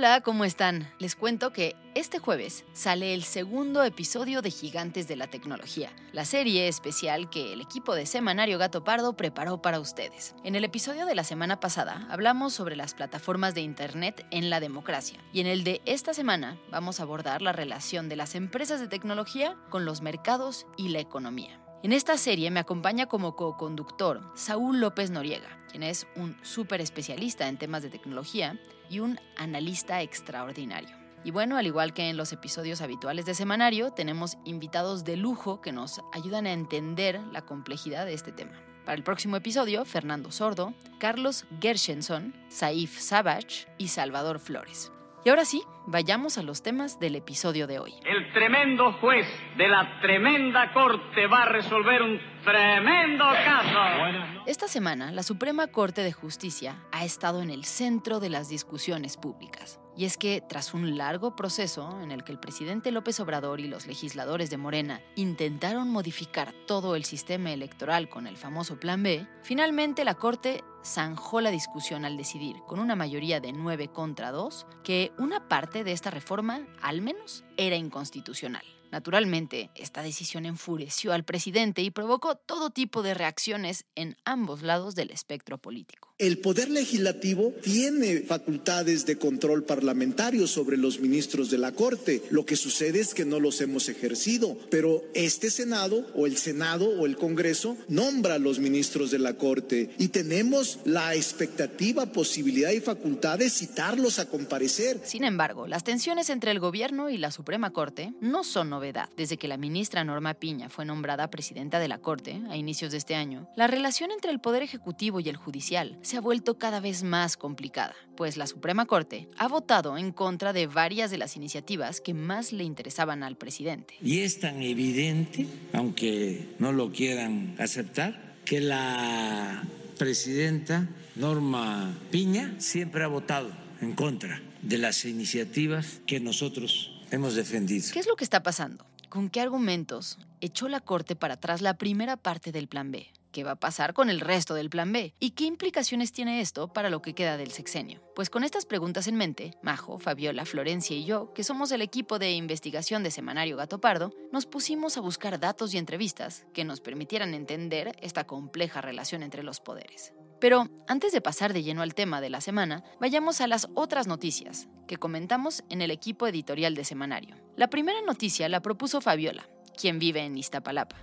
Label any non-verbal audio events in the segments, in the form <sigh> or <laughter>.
Hola, ¿cómo están? Les cuento que este jueves sale el segundo episodio de Gigantes de la Tecnología, la serie especial que el equipo de Semanario Gato Pardo preparó para ustedes. En el episodio de la semana pasada hablamos sobre las plataformas de Internet en la democracia y en el de esta semana vamos a abordar la relación de las empresas de tecnología con los mercados y la economía. En esta serie me acompaña como co-conductor Saúl López Noriega, quien es un súper especialista en temas de tecnología y un analista extraordinario. Y bueno, al igual que en los episodios habituales de Semanario, tenemos invitados de lujo que nos ayudan a entender la complejidad de este tema. Para el próximo episodio, Fernando Sordo, Carlos Gershenson, Saif Savage y Salvador Flores. Y ahora sí, vayamos a los temas del episodio de hoy. El tremendo juez de la tremenda corte va a resolver un tremendo caso. Esta semana, la Suprema Corte de Justicia ha estado en el centro de las discusiones públicas. Y es que tras un largo proceso en el que el presidente López Obrador y los legisladores de Morena intentaron modificar todo el sistema electoral con el famoso Plan B, finalmente la Corte zanjó la discusión al decidir, con una mayoría de 9 contra 2, que una parte de esta reforma, al menos, era inconstitucional. Naturalmente, esta decisión enfureció al presidente y provocó todo tipo de reacciones en ambos lados del espectro político. El Poder Legislativo tiene facultades de control parlamentario sobre los ministros de la Corte. Lo que sucede es que no los hemos ejercido, pero este Senado o el Senado o el Congreso nombra a los ministros de la Corte y tenemos la expectativa, posibilidad y facultad de citarlos a comparecer. Sin embargo, las tensiones entre el gobierno y la Suprema Corte no son novedad. Desde que la ministra Norma Piña fue nombrada presidenta de la Corte a inicios de este año, la relación entre el Poder Ejecutivo y el Judicial se ha vuelto cada vez más complicada, pues la Suprema Corte ha votado en contra de varias de las iniciativas que más le interesaban al presidente. Y es tan evidente, aunque no lo quieran aceptar, que la presidenta Norma Piña siempre ha votado en contra de las iniciativas que nosotros hemos defendido. ¿Qué es lo que está pasando? ¿Con qué argumentos echó la Corte para atrás la primera parte del Plan B? ¿Qué va a pasar con el resto del plan B? ¿Y qué implicaciones tiene esto para lo que queda del sexenio? Pues con estas preguntas en mente, Majo, Fabiola, Florencia y yo, que somos el equipo de investigación de Semanario Gato Pardo, nos pusimos a buscar datos y entrevistas que nos permitieran entender esta compleja relación entre los poderes. Pero antes de pasar de lleno al tema de la semana, vayamos a las otras noticias que comentamos en el equipo editorial de Semanario. La primera noticia la propuso Fabiola, quien vive en Iztapalapa.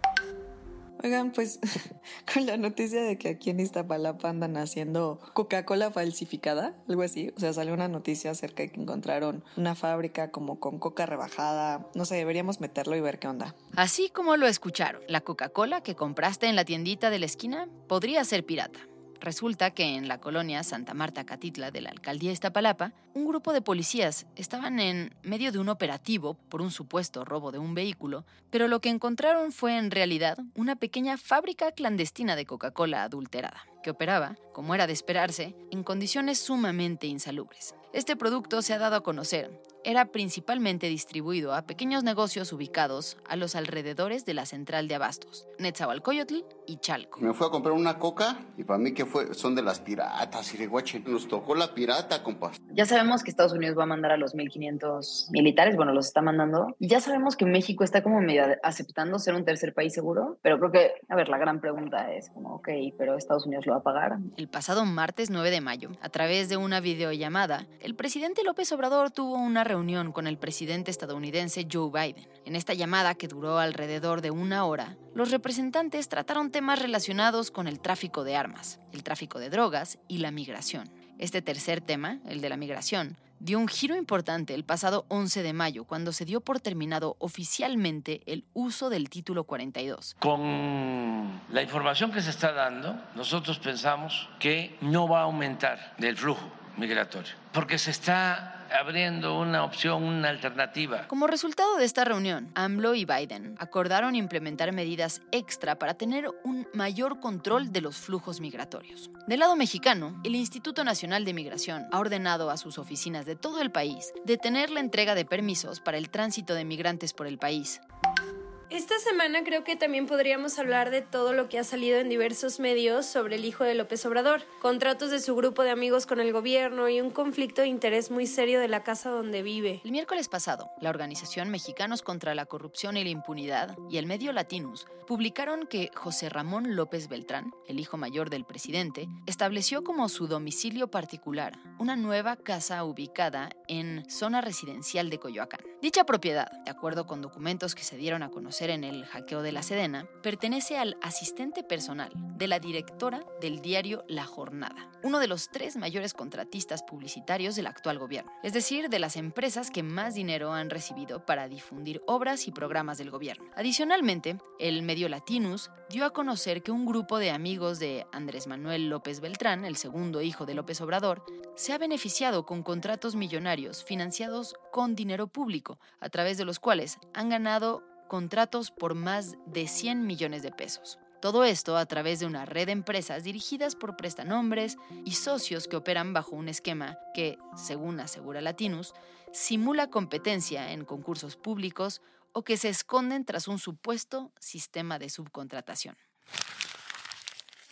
Oigan, pues <laughs> con la noticia de que aquí en Iztapalapa andan haciendo Coca-Cola falsificada, algo así. O sea, salió una noticia acerca de que encontraron una fábrica como con coca rebajada. No sé, deberíamos meterlo y ver qué onda. Así como lo escucharon, la Coca-Cola que compraste en la tiendita de la esquina podría ser pirata. Resulta que en la colonia Santa Marta Catitla de la alcaldía Iztapalapa, un grupo de policías estaban en medio de un operativo por un supuesto robo de un vehículo, pero lo que encontraron fue en realidad una pequeña fábrica clandestina de Coca-Cola adulterada que operaba, como era de esperarse, en condiciones sumamente insalubres. Este producto se ha dado a conocer era principalmente distribuido a pequeños negocios ubicados a los alrededores de la central de abastos, Netzahualcoyotl y Chalco. Me fui a comprar una coca y para mí que fue, son de las piratas, Irihuache. Nos tocó la pirata, compas. Ya sabemos que Estados Unidos va a mandar a los 1.500 militares, bueno, los está mandando. Y ya sabemos que México está como medio aceptando ser un tercer país seguro, pero creo que, a ver, la gran pregunta es como, ok, pero Estados Unidos lo El pasado martes 9 de mayo, a través de una videollamada, el presidente López Obrador tuvo una reunión con el presidente estadounidense Joe Biden. En esta llamada, que duró alrededor de una hora, los representantes trataron temas relacionados con el tráfico de armas, el tráfico de drogas y la migración. Este tercer tema, el de la migración, dio un giro importante el pasado 11 de mayo, cuando se dio por terminado oficialmente el uso del título 42. Con la información que se está dando, nosotros pensamos que no va a aumentar el flujo migratorio, porque se está abriendo una opción, una alternativa. Como resultado de esta reunión, AMLO y Biden acordaron implementar medidas extra para tener un mayor control de los flujos migratorios. Del lado mexicano, el Instituto Nacional de Migración ha ordenado a sus oficinas de todo el país detener la entrega de permisos para el tránsito de migrantes por el país. Esta semana creo que también podríamos hablar de todo lo que ha salido en diversos medios sobre el hijo de López Obrador, contratos de su grupo de amigos con el gobierno y un conflicto de interés muy serio de la casa donde vive. El miércoles pasado, la organización Mexicanos contra la Corrupción y la Impunidad y el medio Latinus publicaron que José Ramón López Beltrán, el hijo mayor del presidente, estableció como su domicilio particular una nueva casa ubicada en zona residencial de Coyoacán. Dicha propiedad, de acuerdo con documentos que se dieron a conocer en el hackeo de la Sedena, pertenece al asistente personal de la directora del diario La Jornada, uno de los tres mayores contratistas publicitarios del actual gobierno, es decir, de las empresas que más dinero han recibido para difundir obras y programas del gobierno. Adicionalmente, el medio Latinus dio a conocer que un grupo de amigos de Andrés Manuel López Beltrán, el segundo hijo de López Obrador, se ha beneficiado con contratos millonarios financiados con dinero público, a través de los cuales han ganado contratos por más de 100 millones de pesos. Todo esto a través de una red de empresas dirigidas por prestanombres y socios que operan bajo un esquema que, según asegura Latinus, simula competencia en concursos públicos o que se esconden tras un supuesto sistema de subcontratación.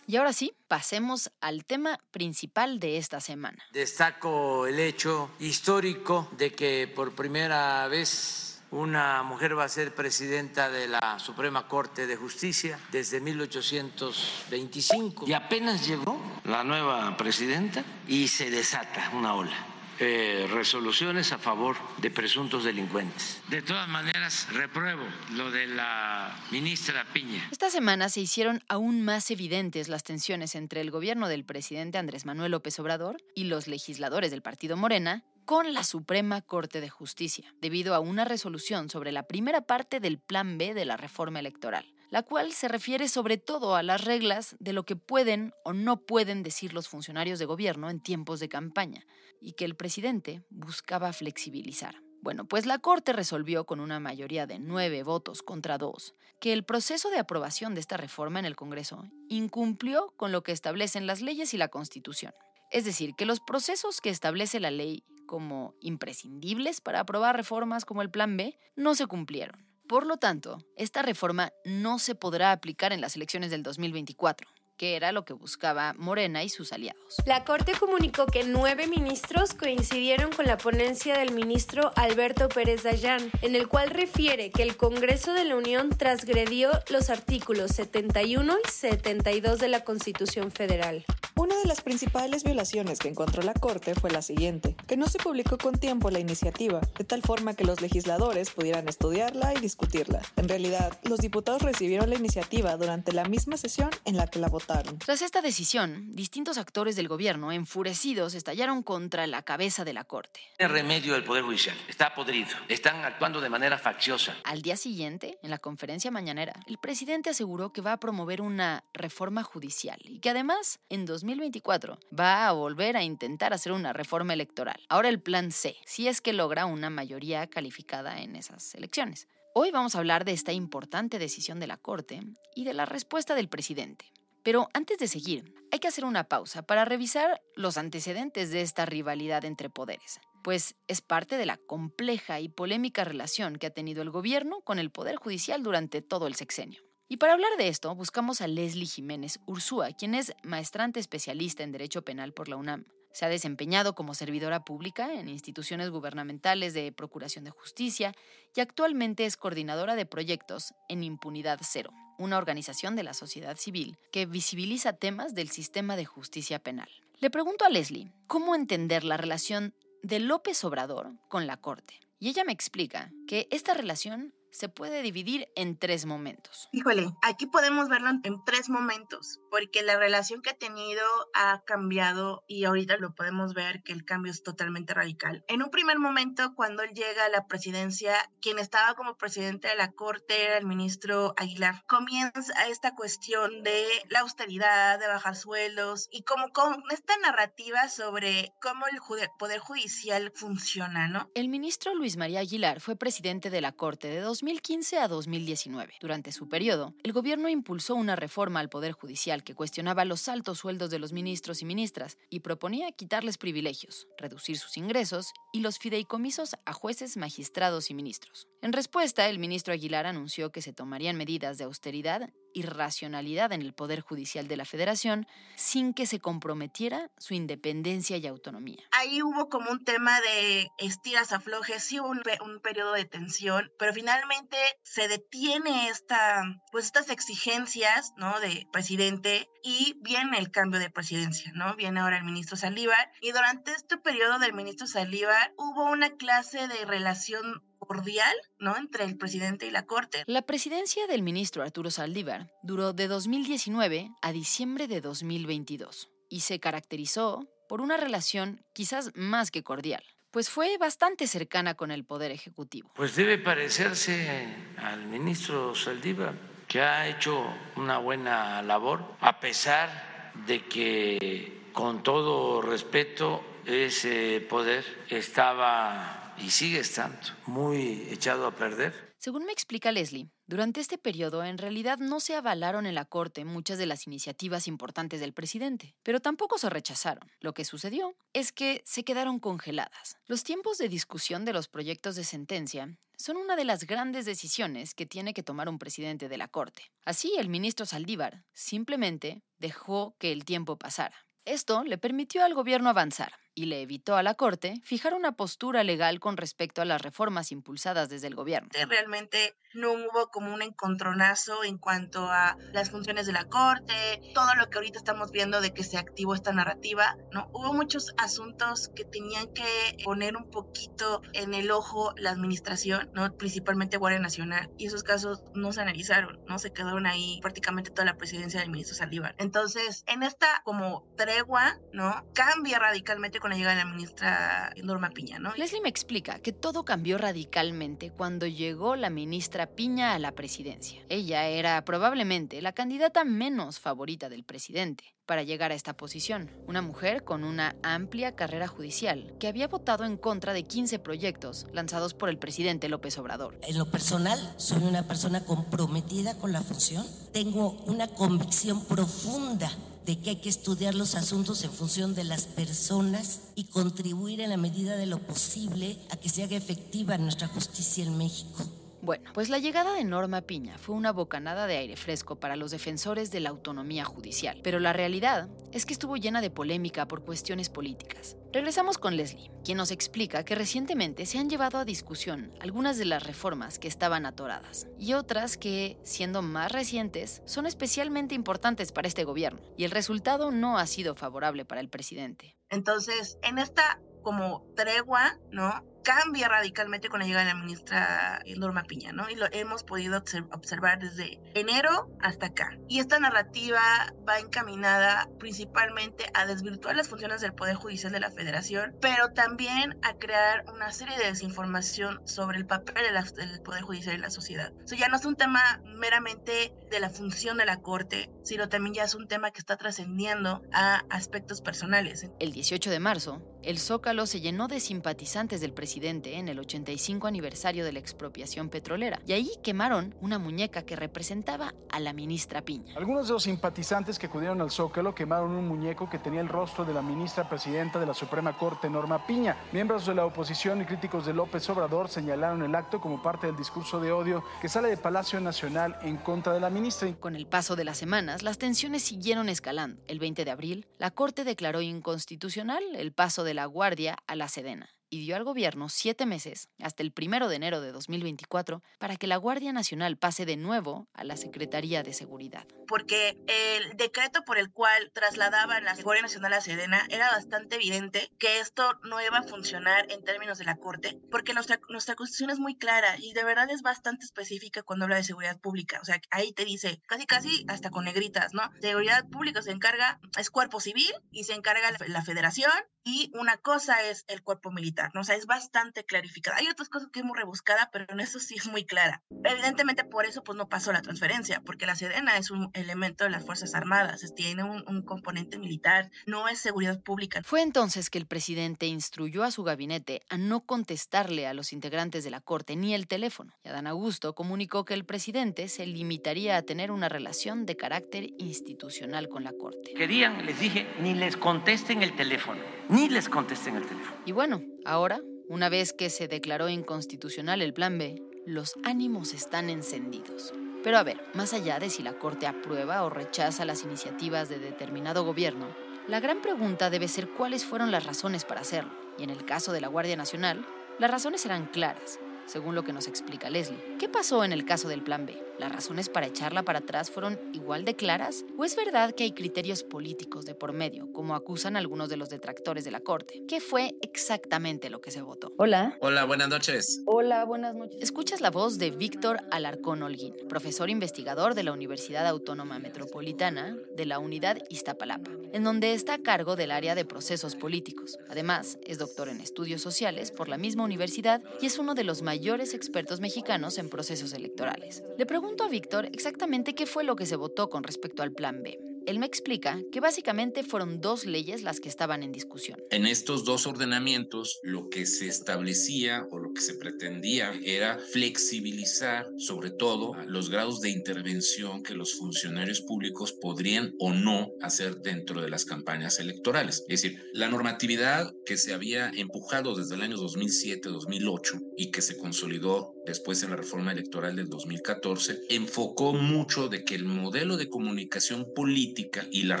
Y ahora sí, pasemos al tema principal de esta semana. Destaco el hecho histórico de que por primera vez una mujer va a ser presidenta de la Suprema Corte de Justicia desde 1825 y apenas llegó la nueva presidenta y se desata una ola. Eh, resoluciones a favor de presuntos delincuentes. De todas maneras, repruebo lo de la ministra Piña. Esta semana se hicieron aún más evidentes las tensiones entre el gobierno del presidente Andrés Manuel López Obrador y los legisladores del partido Morena con la Suprema Corte de Justicia, debido a una resolución sobre la primera parte del Plan B de la reforma electoral, la cual se refiere sobre todo a las reglas de lo que pueden o no pueden decir los funcionarios de gobierno en tiempos de campaña, y que el presidente buscaba flexibilizar. Bueno, pues la Corte resolvió con una mayoría de nueve votos contra dos que el proceso de aprobación de esta reforma en el Congreso incumplió con lo que establecen las leyes y la Constitución. Es decir, que los procesos que establece la ley como imprescindibles para aprobar reformas como el Plan B no se cumplieron. Por lo tanto, esta reforma no se podrá aplicar en las elecciones del 2024 que era lo que buscaba Morena y sus aliados. La Corte comunicó que nueve ministros coincidieron con la ponencia del ministro Alberto Pérez Dayán, en el cual refiere que el Congreso de la Unión transgredió los artículos 71 y 72 de la Constitución Federal. Una de las principales violaciones que encontró la Corte fue la siguiente, que no se publicó con tiempo la iniciativa, de tal forma que los legisladores pudieran estudiarla y discutirla. En realidad, los diputados recibieron la iniciativa durante la misma sesión en la que la votaron tras esta decisión, distintos actores del gobierno, enfurecidos, estallaron contra la cabeza de la Corte. El remedio del Poder Judicial está podrido. Están actuando de manera facciosa. Al día siguiente, en la conferencia mañanera, el presidente aseguró que va a promover una reforma judicial y que además, en 2024, va a volver a intentar hacer una reforma electoral. Ahora el plan C, si es que logra una mayoría calificada en esas elecciones. Hoy vamos a hablar de esta importante decisión de la Corte y de la respuesta del presidente. Pero antes de seguir, hay que hacer una pausa para revisar los antecedentes de esta rivalidad entre poderes, pues es parte de la compleja y polémica relación que ha tenido el gobierno con el Poder Judicial durante todo el sexenio. Y para hablar de esto, buscamos a Leslie Jiménez Ursúa, quien es maestrante especialista en Derecho Penal por la UNAM. Se ha desempeñado como servidora pública en instituciones gubernamentales de Procuración de Justicia y actualmente es coordinadora de proyectos en Impunidad Cero, una organización de la sociedad civil que visibiliza temas del sistema de justicia penal. Le pregunto a Leslie, ¿cómo entender la relación de López Obrador con la Corte? Y ella me explica que esta relación se puede dividir en tres momentos. Híjole, aquí podemos verlo en tres momentos, porque la relación que ha tenido ha cambiado y ahorita lo podemos ver que el cambio es totalmente radical. En un primer momento, cuando él llega a la presidencia, quien estaba como presidente de la Corte era el ministro Aguilar. Comienza esta cuestión de la austeridad, de bajar sueldos y como con esta narrativa sobre cómo el Poder Judicial funciona, ¿no? El ministro Luis María Aguilar fue presidente de la Corte de 2015 a 2019. Durante su periodo, el gobierno impulsó una reforma al Poder Judicial que cuestionaba los altos sueldos de los ministros y ministras y proponía quitarles privilegios, reducir sus ingresos y los fideicomisos a jueces, magistrados y ministros. En respuesta, el ministro Aguilar anunció que se tomarían medidas de austeridad y racionalidad en el Poder Judicial de la Federación sin que se comprometiera su independencia y autonomía. Ahí hubo como un tema de estiras aflojes, sí hubo un, un periodo de tensión, pero finalmente se detiene esta, pues estas exigencias, ¿no? De presidente y viene el cambio de presidencia, ¿no? Viene ahora el ministro Saldívar y durante este periodo del ministro Saldívar hubo una clase de relación cordial, ¿no? Entre el presidente y la Corte. La presidencia del ministro Arturo Saldívar duró de 2019 a diciembre de 2022 y se caracterizó por una relación quizás más que cordial, pues fue bastante cercana con el Poder Ejecutivo. Pues debe parecerse al ministro Saldívar, que ha hecho una buena labor, a pesar de que, con todo respeto, ese poder estaba y sigue estando muy echado a perder. Según me explica Leslie, durante este periodo en realidad no se avalaron en la Corte muchas de las iniciativas importantes del presidente, pero tampoco se rechazaron. Lo que sucedió es que se quedaron congeladas. Los tiempos de discusión de los proyectos de sentencia son una de las grandes decisiones que tiene que tomar un presidente de la Corte. Así, el ministro Saldívar simplemente dejó que el tiempo pasara. Esto le permitió al gobierno avanzar, y le evitó a la Corte fijar una postura legal con respecto a las reformas impulsadas desde el gobierno. Realmente no hubo como un encontronazo en cuanto a las funciones de la Corte, todo lo que ahorita estamos viendo de que se activó esta narrativa, ¿no? Hubo muchos asuntos que tenían que poner un poquito en el ojo la administración, ¿no? Principalmente Guardia Nacional, y esos casos no se analizaron, ¿no? Se quedaron ahí prácticamente toda la presidencia del ministro Saldívar. Entonces, en esta como tregua, ¿no? Cambia radicalmente cuando llega la ministra Norma Piña. Leslie me explica que todo cambió radicalmente cuando llegó la ministra Piña a la presidencia. Ella era probablemente la candidata menos favorita del presidente para llegar a esta posición. Una mujer con una amplia carrera judicial que había votado en contra de 15 proyectos lanzados por el presidente López Obrador. En lo personal, soy una persona comprometida con la función. Tengo una convicción profunda de que hay que estudiar los asuntos en función de las personas y contribuir en la medida de lo posible a que se haga efectiva nuestra justicia en México. Bueno, pues la llegada de Norma Piña fue una bocanada de aire fresco para los defensores de la autonomía judicial, pero la realidad es que estuvo llena de polémica por cuestiones políticas. Regresamos con Leslie, quien nos explica que recientemente se han llevado a discusión algunas de las reformas que estaban atoradas y otras que, siendo más recientes, son especialmente importantes para este gobierno, y el resultado no ha sido favorable para el presidente. Entonces, en esta como tregua, ¿no? Cambia radicalmente con la llegada de la ministra Norma Piña, ¿no? Y lo hemos podido observar desde enero hasta acá. Y esta narrativa va encaminada principalmente a desvirtuar las funciones del Poder Judicial de la Federación, pero también a crear una serie de desinformación sobre el papel del Poder Judicial en la sociedad. Eso ya no es un tema meramente de la función de la Corte, sino también ya es un tema que está trascendiendo a aspectos personales. El 18 de marzo, el Zócalo se llenó de simpatizantes del presidente en el 85 aniversario de la expropiación petrolera, y ahí quemaron una muñeca que representaba a la ministra Piña. Algunos de los simpatizantes que acudieron al Zócalo quemaron un muñeco que tenía el rostro de la ministra presidenta de la Suprema Corte, Norma Piña. Miembros de la oposición y críticos de López Obrador señalaron el acto como parte del discurso de odio que sale de Palacio Nacional en contra de la ministra. Con el paso de las semanas, las tensiones siguieron escalando. El 20 de abril, la Corte declaró inconstitucional el paso de la Guardia a la Sedena y dio al gobierno siete meses, hasta el primero de enero de 2024, para que la Guardia Nacional pase de nuevo a la Secretaría de Seguridad. Porque el decreto por el cual trasladaban la Guardia Nacional a Sedena era bastante evidente que esto no iba a funcionar en términos de la Corte, porque nuestra, nuestra Constitución es muy clara y de verdad es bastante específica cuando habla de seguridad pública. O sea, ahí te dice, casi casi hasta con negritas, ¿no? Seguridad pública se encarga, es cuerpo civil y se encarga la, federación y una cosa es el cuerpo militar, ¿no? O sea, es bastante clarificada. Hay otras cosas que es muy rebuscada, pero en eso sí es muy clara. Evidentemente por eso pues no pasó la transferencia, porque la Sedena es un elemento de las Fuerzas Armadas, tiene un, un componente militar, no es seguridad pública. Fue entonces que el presidente instruyó a su gabinete a no contestarle a los integrantes de la Corte ni el teléfono. Y Adán Augusto comunicó que el presidente se limitaría a tener una relación de carácter institucional con la Corte. Querían, les dije, ni les contesten el teléfono ni les contesten el teléfono. Y bueno, ahora, una vez que se declaró inconstitucional el Plan B, los ánimos están encendidos. Pero a ver, más allá de si la Corte aprueba o rechaza las iniciativas de determinado gobierno, la gran pregunta debe ser cuáles fueron las razones para hacerlo. Y en el caso de la Guardia Nacional, las razones eran claras según lo que nos explica Leslie. ¿Qué pasó en el caso del Plan B? ¿Las razones para echarla para atrás fueron igual de claras? ¿O es verdad que hay criterios políticos de por medio, como acusan algunos de los detractores de la Corte? ¿Qué fue exactamente lo que se votó? Hola. Hola, buenas noches. Hola, buenas noches. Escuchas la voz de Víctor Alarcón Holguín, profesor investigador de la Universidad Autónoma Metropolitana de la Unidad Iztapalapa, en donde está a cargo del área de procesos políticos. Además, es doctor en estudios sociales por la misma universidad y es uno de los mayores expertos mexicanos en procesos electorales. Le pregunto a Víctor exactamente qué fue lo que se votó con respecto al Plan B. Él me explica que básicamente fueron dos leyes las que estaban en discusión. En estos dos ordenamientos, lo que se establecía o lo que se pretendía era flexibilizar sobre todo los grados de intervención que los funcionarios públicos podrían o no hacer dentro de las campañas electorales. Es decir, la normatividad que se había empujado desde el año 2007-2008 y que se consolidó después en la reforma electoral del 2014, enfocó mucho de que el modelo de comunicación política y las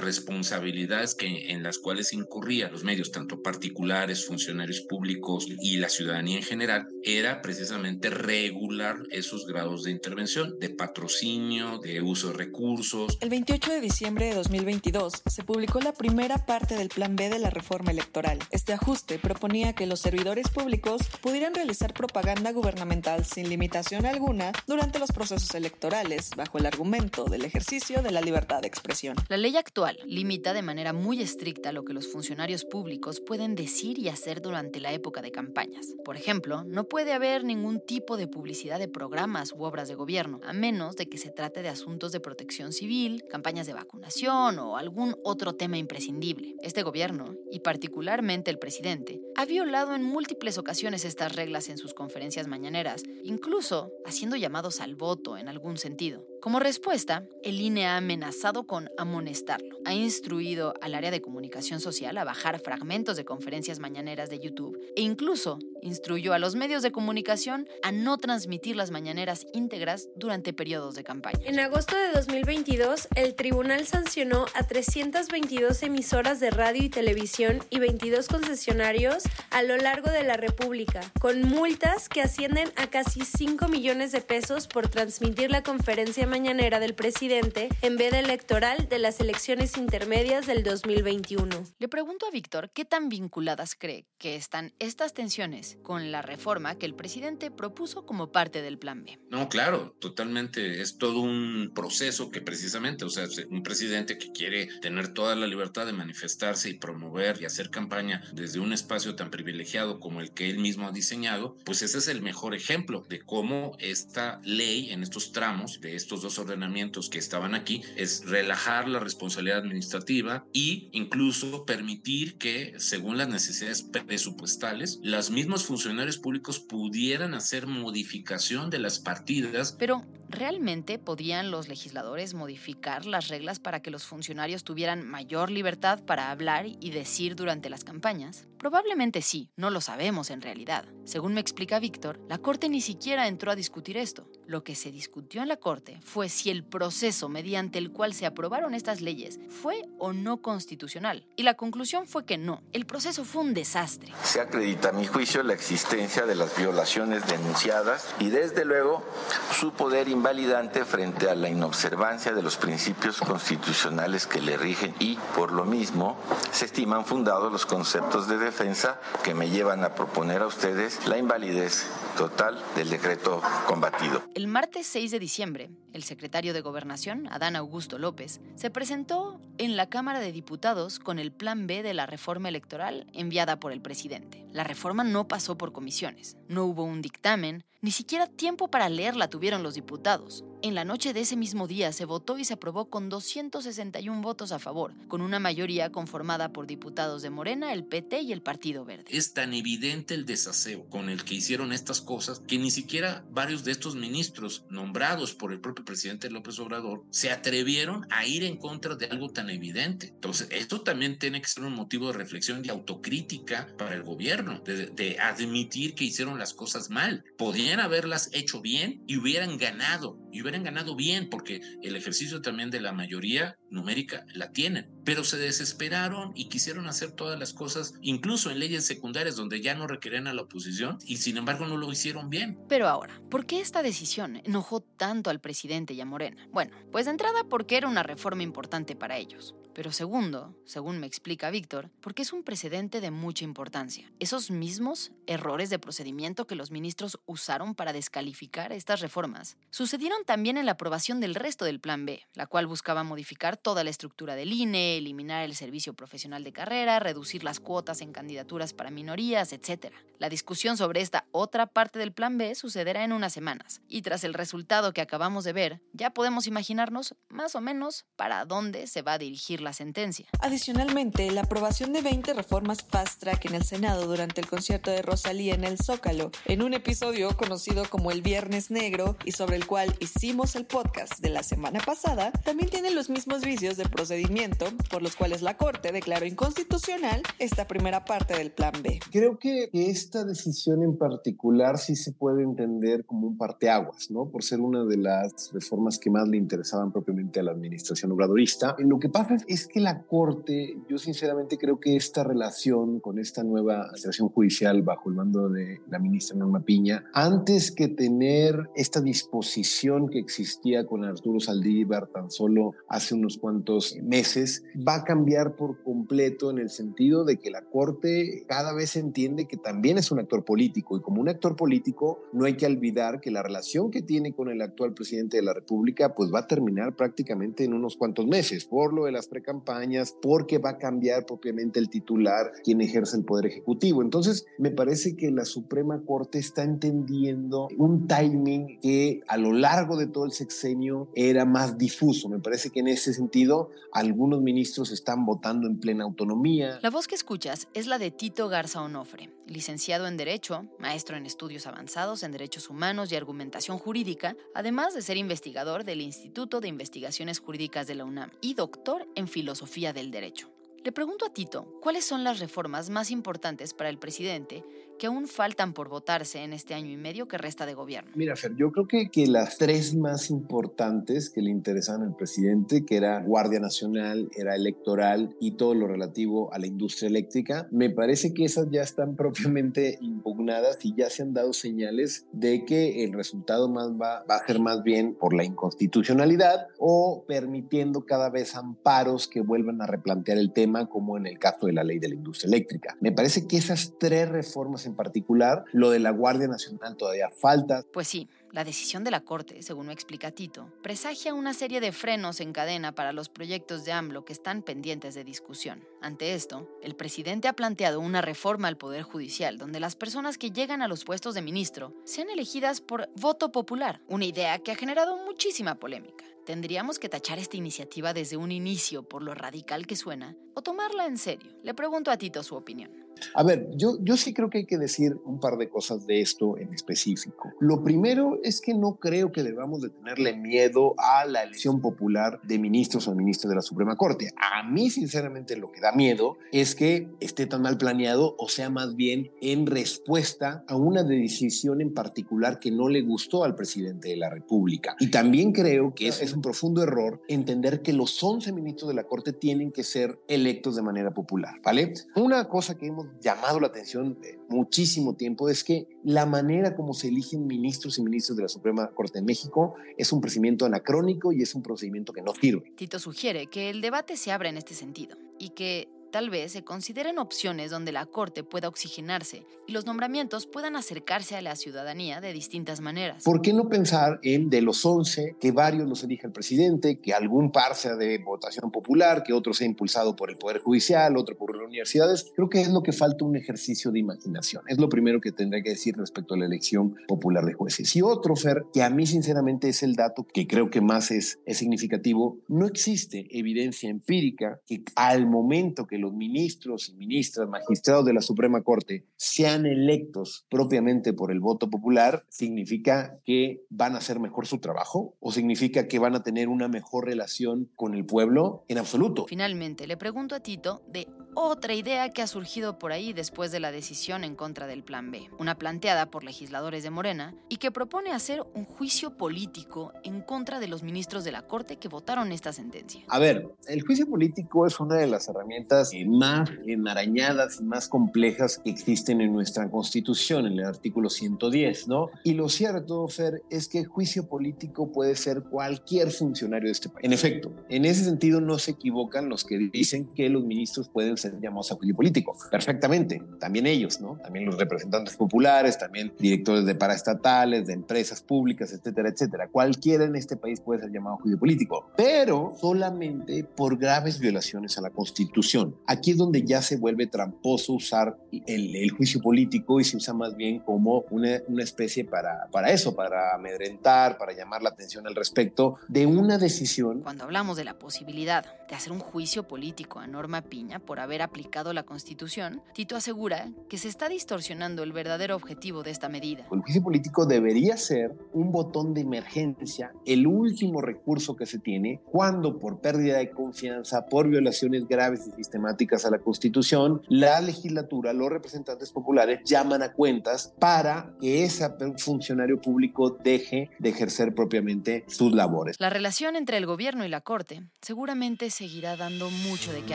responsabilidades que, en las cuales incurrían los medios, tanto particulares, funcionarios públicos y la ciudadanía en general, era precisamente regular esos grados de intervención, de patrocinio, de uso de recursos. El 28 de diciembre de 2022 se publicó la primera parte del Plan B de la reforma electoral. Este ajuste proponía que los servidores públicos pudieran realizar propaganda gubernamental sin limitación alguna durante los procesos electorales, bajo el argumento del ejercicio de la libertad de expresión. La ley actual limita de manera muy estricta lo que los funcionarios públicos pueden decir y hacer durante la época de campañas. Por ejemplo, no puede haber ningún tipo de publicidad de programas u obras de gobierno, a menos de que se trate de asuntos de protección civil, campañas de vacunación o algún otro tema imprescindible. Este gobierno, y particularmente el presidente, ha violado en múltiples ocasiones estas reglas en sus conferencias mañaneras incluso haciendo llamados al voto en algún sentido. Como respuesta, el INE ha amenazado con amonestarlo. Ha instruido al área de comunicación social a bajar fragmentos de conferencias mañaneras de YouTube e incluso instruyó a los medios de comunicación a no transmitir las mañaneras íntegras durante periodos de campaña. En agosto de 2022, el tribunal sancionó a 322 emisoras de radio y televisión y 22 concesionarios a lo largo de la República, con multas que ascienden a casi 5 millones de pesos por transmitir la conferencia mañanera del presidente en veda electoral de las elecciones intermedias del 2021. Le pregunto a Víctor qué tan vinculadas cree que están estas tensiones con la reforma que el presidente propuso como parte del Plan B. No, claro, totalmente. Es todo un proceso que precisamente, o sea, un presidente que quiere tener toda la libertad de manifestarse y promover y hacer campaña desde un espacio tan privilegiado como el que él mismo ha diseñado, pues ese es el mejor ejemplo de cómo esta ley en estos tramos de estos estos dos ordenamientos que estaban aquí es relajar la responsabilidad administrativa y incluso permitir que, según las necesidades presupuestales, los mismos funcionarios públicos pudieran hacer modificación de las partidas. Pero, ¿realmente podían los legisladores modificar las reglas para que los funcionarios tuvieran mayor libertad para hablar y decir durante las campañas? Probablemente sí, no lo sabemos en realidad. Según me explica Víctor, la Corte ni siquiera entró a discutir esto. Lo que se discutió en la Corte fue si el proceso mediante el cual se aprobaron estas leyes fue o no constitucional. Y la conclusión fue que no. El proceso fue un desastre. Se acredita a mi juicio la existencia de las violaciones denunciadas y desde luego su poder invalidante frente a la inobservancia de los principios constitucionales que le rigen y, por lo mismo, se estiman fundados los conceptos de defensa que me llevan a proponer a ustedes la invalidez total del decreto combatido. El martes 6 de diciembre, el secretario de Gobernación, Adán Augusto López, se presentó en la Cámara de Diputados con el Plan B de la reforma electoral enviada por el presidente. La reforma no pasó por comisiones, no hubo un dictamen, ni siquiera tiempo para leerla tuvieron los diputados. En la noche de ese mismo día se votó y se aprobó con 261 votos a favor, con una mayoría conformada por diputados de Morena, el PT y el Partido Verde. Es tan evidente el desaseo con el que hicieron estas cosas que ni siquiera varios de estos ministros nombrados por el propio presidente López Obrador se atrevieron a ir en contra de algo tan evidente. Entonces, esto también tiene que ser un motivo de reflexión y autocrítica para el gobierno, de, de admitir que hicieron las cosas mal. Podían haberlas hecho bien y hubieran ganado, y hubieran ganado bien, porque el ejercicio también de la mayoría numérica la tienen, pero se desesperaron y quisieron hacer todas las cosas, incluso en leyes secundarias donde ya no requerían a la oposición, y sin embargo no lo hicieron bien. Pero ahora, ¿por qué esta decisión enojó tanto al presidente y a Morena? Bueno, pues de entrada porque era una reforma importante para ellos. Pero segundo, según me explica Víctor, porque es un precedente de mucha importancia. Esos mismos errores de procedimiento que los ministros usaron para descalificar estas reformas sucedieron también en la aprobación del resto del Plan B, la cual buscaba modificar toda la estructura del INE, eliminar el servicio profesional de carrera, reducir las cuotas en candidaturas para minorías, etc. La discusión sobre esta otra parte del Plan B sucederá en unas semanas, y tras el resultado que acabamos de ver, ya podemos imaginarnos más o menos para dónde se va a dirigir la sentencia. Adicionalmente, la aprobación de 20 reformas fast track en el Senado durante el concierto de Rosalía en el Zócalo, en un episodio conocido como el Viernes Negro y sobre el cual hicimos el podcast de la semana pasada, también tiene los mismos vicios de procedimiento por los cuales la Corte declaró inconstitucional esta primera parte del Plan B. Creo que esta decisión en particular sí se puede entender como un parteaguas, ¿no? Por ser una de las reformas que más le interesaban propiamente a la administración obradorista. Lo que pasa es que la Corte, yo sinceramente creo que esta relación con esta nueva administración judicial bajo el mando de la ministra Norma Piña, antes que tener esta disposición que existía con Arturo Saldívar tan solo hace unos cuantos meses, va a cambiar por completo en el sentido de que la Corte cada vez entiende que también es un actor político y como un actor político no hay que olvidar que la relación que tiene con el actual presidente de la República pues va a terminar prácticamente en unos cuantos meses por lo de las precampañas, porque va a cambiar propiamente el titular quien ejerce el poder ejecutivo. Entonces me parece que la Suprema Corte está entendiendo un timing que a lo largo de todo el sexenio era más difuso. Me parece que en ese sentido algunos ministros están votando en plena autonomía. La voz que escuchas es la de Tito Garza Onofre, licenciado en Derecho, maestro en estudios avanzados en Derechos Humanos y Argumentación Jurídica, además de ser investigador del Instituto de Investigaciones Jurídicas de la UNAM y doctor en Filosofía del Derecho. Le pregunto a Tito, ¿cuáles son las reformas más importantes para el presidente que aún faltan por votarse en este año y medio que resta de gobierno? Mira, Fer, yo creo que, que las tres más importantes que le interesaban al presidente, que era Guardia Nacional, era electoral y todo lo relativo a la industria eléctrica, me parece que esas ya están <laughs> propiamente impugnadas y ya se han dado señales de que el resultado más va, va a ser más bien por la inconstitucionalidad o permitiendo cada vez amparos que vuelvan a replantear el tema, como en el caso de la ley de la industria eléctrica. Me parece que esas tres reformas en particular, lo de la Guardia Nacional todavía falta. Pues sí, la decisión de la Corte, según me explica Tito, presagia una serie de frenos en cadena para los proyectos de AMLO que están pendientes de discusión. Ante esto, el presidente ha planteado una reforma al Poder Judicial donde las personas que llegan a los puestos de ministro sean elegidas por voto popular, una idea que ha generado muchísima polémica. ¿Tendríamos que tachar esta iniciativa desde un inicio por lo radical que suena o tomarla en serio? Le pregunto a Tito su opinión. A ver, yo, yo sí creo que hay que decir un par de cosas de esto en específico. Lo primero es que no creo que debamos de tenerle miedo a la elección popular de ministros o ministros de la Suprema Corte. A mí, sinceramente, lo que da miedo es que esté tan mal planeado o sea más bien en respuesta a una decisión en particular que no le gustó al presidente de la República. Y también creo que es, un profundo error entender que los 11 ministros de la Corte tienen que ser electos de manera popular, ¿vale? Una cosa que hemos llamado la atención muchísimo tiempo es que la manera como se eligen ministros y ministros de la Suprema Corte de México es un procedimiento anacrónico y es un procedimiento que no sirve. Tito sugiere que el debate se abra en este sentido y que tal vez se consideren opciones donde la Corte pueda oxigenarse y los nombramientos puedan acercarse a la ciudadanía de distintas maneras. ¿Por qué no pensar en de los 11 que varios los elija el presidente, que algún par sea de votación popular, que otro sea impulsado por el Poder Judicial, otro por las universidades? Creo que es lo que falta un ejercicio de imaginación. Es lo primero que tendría que decir respecto a la elección popular de jueces. Y otro, Fer, que a mí sinceramente es el dato que creo que más es, es significativo, no existe evidencia empírica que al momento que los ministros y ministras, magistrados de la Suprema Corte sean electos propiamente por el voto popular, significa que van a hacer mejor su trabajo o significa que van a tener una mejor relación con el pueblo en absoluto. Finalmente, le pregunto a Tito de otra idea que ha surgido por ahí después de la decisión en contra del Plan B, una planteada por legisladores de Morena y que propone hacer un juicio político en contra de los ministros de la Corte que votaron esta sentencia. A ver, el juicio político es una de las herramientas más enmarañadas y más complejas que existen en nuestra Constitución, en el artículo 110, ¿no? Y lo cierto, Fer, es que el juicio político puede ser cualquier funcionario de este país. En efecto, en ese sentido no se equivocan los que dicen que los ministros pueden ser llamados a juicio político. Perfectamente, también ellos, ¿no? También los representantes populares, también directores de paraestatales, de empresas públicas, etcétera, etcétera. Cualquiera en este país puede ser llamado juicio político, pero solamente por graves violaciones a la Constitución. Aquí es donde ya se vuelve tramposo usar el, el juicio político y se usa más bien como una, una especie para, para eso, para amedrentar, para llamar la atención al respecto de una decisión. Cuando hablamos de la posibilidad de hacer un juicio político a Norma Piña por haber aplicado la Constitución, Tito asegura que se está distorsionando el verdadero objetivo de esta medida. El juicio político debería ser un botón de emergencia, el último recurso que se tiene cuando por pérdida de confianza, por violaciones graves y sistemáticas a la Constitución, la legislatura, los representantes populares llaman a cuentas para que ese funcionario público deje de ejercer propiamente sus labores. La relación entre el gobierno y la Corte seguramente seguirá dando mucho de qué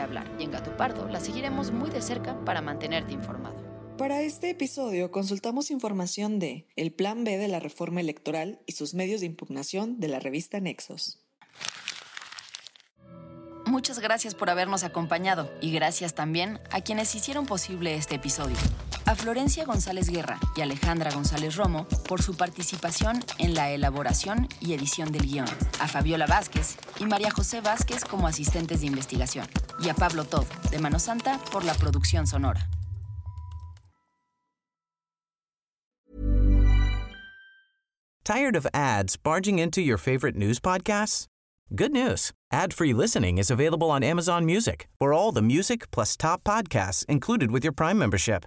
hablar y en Gato Pardo la seguiremos muy de cerca para mantenerte informado. Para este episodio consultamos información de el Plan B de la reforma electoral y sus medios de impugnación de la revista Nexos. Muchas gracias por habernos acompañado y gracias también a quienes hicieron posible este episodio. A Florencia González Guerra y Alejandra González Romo por su participación en la elaboración y edición del guion. A Fabiola Vázquez y María José Vázquez como asistentes de investigación. Y a Pablo Todd de Mano Santa por la producción sonora. Tired of ads barging into your favorite news podcasts? Good news. Ad-free listening is available on Amazon Music for all the music plus top podcasts included with your Prime membership.